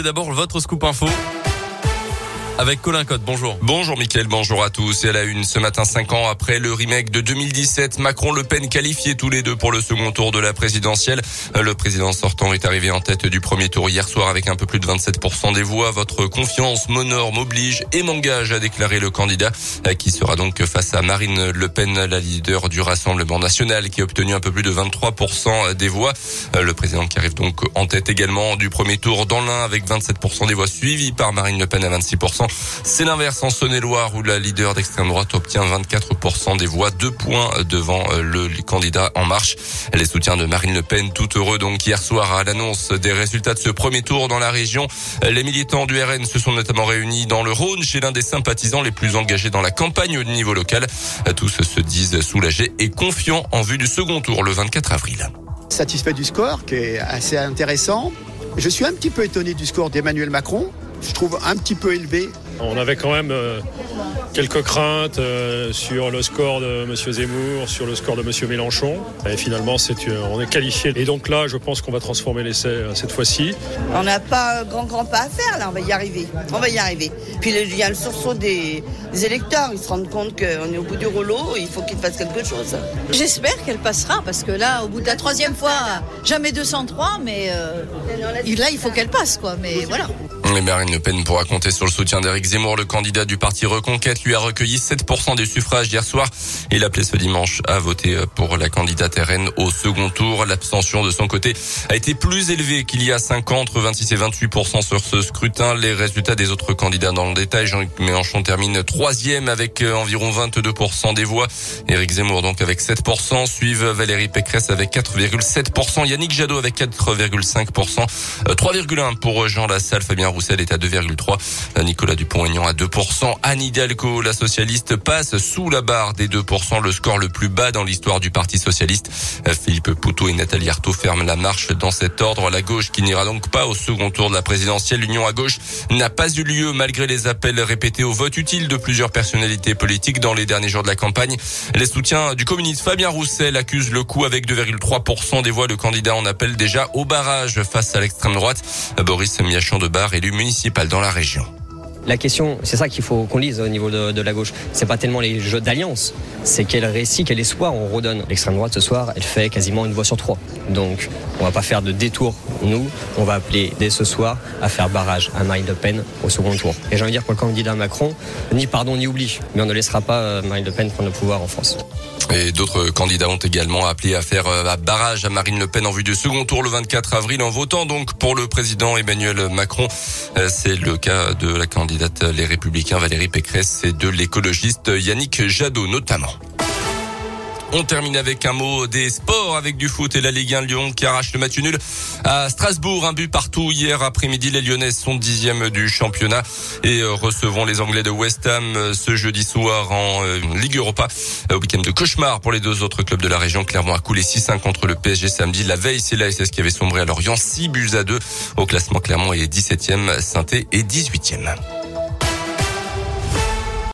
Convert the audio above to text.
D'abord, votre scoop info avec Colin Cotte. Bonjour. Bonjour Mickaël, bonjour à tous. Et à la une ce matin, cinq ans après le remake de 2017, Macron-Le Pen qualifiés tous les deux pour le second tour de la présidentielle. Le président sortant est arrivé en tête du premier tour hier soir avec un peu plus de 27% des voix. Votre confiance m'honore, m'oblige et m'engage à déclarer le candidat qui sera donc face à Marine Le Pen, la leader du Rassemblement national qui a obtenu un peu plus de 23% des voix. Le président qui arrive donc en tête également du premier tour dans l'un avec 27% des voix suivi par Marine Le Pen à 26%. C'est l'inverse en Saône-et-Loire où la leader d'extrême droite obtient 24% des voix, deux points devant euh, le candidat En Marche. Les soutiens de Marine Le Pen, tout heureux donc hier soir à l'annonce des résultats de ce premier tour dans la région. Les militants du RN se sont notamment réunis dans le Rhône chez l'un des sympathisants les plus engagés dans la campagne au niveau local. Tous se disent soulagés et confiants en vue du second tour le 24 avril. Satisfait du score qui est assez intéressant. Je suis un petit peu étonné du score d'Emmanuel Macron. Je trouve un petit peu élevé on avait quand même euh, quelques craintes euh, sur le score de M. Zemmour, sur le score de M. Mélenchon. Et finalement, euh, on est qualifié. Et donc là, je pense qu'on va transformer l'essai cette fois-ci. On n'a pas un grand, grand pas à faire, là. On va y arriver. On va y arriver. Puis il y a le sursaut des, électeurs. Ils se rendent compte qu'on est au bout du rouleau. Il faut qu'ils fassent quelque chose. J'espère qu'elle passera, parce que là, au bout de la troisième fois, jamais 203, mais là, il faut qu'elle passe, quoi. Mais voilà. Mais Marine Le Pen pourra compter sur le soutien d'Éric Zemmour. Le candidat du parti Reconquête lui a recueilli 7% des suffrages hier soir. Il appelait ce dimanche à voter pour la candidate RN au second tour. L'abstention de son côté a été plus élevée qu'il y a 5 ans, entre 26 et 28% sur ce scrutin. Les résultats des autres candidats dans le détail. Jean-Luc Mélenchon termine troisième avec euh, environ 22% des voix. Éric Zemmour donc avec 7%. Suivent Valérie Pécresse avec 4,7%. Yannick Jadot avec 4,5%. 3,1% euh, pour Jean Lassalle, Fabien Roussel Roussel à 2,3. Nicolas Dupont-Aignan à 2%. Anne Hidalgo, la socialiste, passe sous la barre des 2%, le score le plus bas dans l'histoire du Parti socialiste. Philippe Poutot et Nathalie Arthaud ferment la marche dans cet ordre. La gauche qui n'ira donc pas au second tour de la présidentielle. L'union à gauche n'a pas eu lieu malgré les appels répétés au vote utile de plusieurs personnalités politiques dans les derniers jours de la campagne. Les soutiens du communiste Fabien Roussel accusent le coup avec 2,3% des voix. Le candidat en appelle déjà au barrage face à l'extrême droite. Boris Miachon de Bar, élu municipal dans la région. La question, c'est ça qu'il faut qu'on lise au niveau de, la gauche. C'est pas tellement les jeux d'alliance, c'est quel récit, quel espoir on redonne. L'extrême droite ce soir, elle fait quasiment une voix sur trois. Donc, on va pas faire de détour. Nous, on va appeler dès ce soir à faire barrage à Marine Le Pen au second tour. Et j'ai envie de dire pour le candidat Macron, ni pardon ni oubli, mais on ne laissera pas euh, Marine Le Pen prendre le pouvoir en France. Et d'autres candidats ont également appelé à faire un euh, barrage à Marine Le Pen en vue du second tour le 24 avril en votant donc pour le président Emmanuel Macron. Euh, c'est le cas de la candidate Les Républicains Valérie Pécresse et de l'écologiste Yannick Jadot notamment. On termine avec un mot des sports avec du foot et la Ligue 1 Lyon qui arrache le match nul à Strasbourg. Un but partout hier après-midi. Les Lyonnais sont dixièmes du championnat et euh, recevront les Anglais de West Ham euh, ce jeudi soir en euh, Ligue Europa. Au week-end de cauchemar pour les deux autres clubs de la région. Clermont a coulé 6-1 contre le PSG samedi. La veille, c'est l'ASS qui avait sombré à Lorient. 6 buts à 2 au classement. Clermont est 17e, saint est 18e.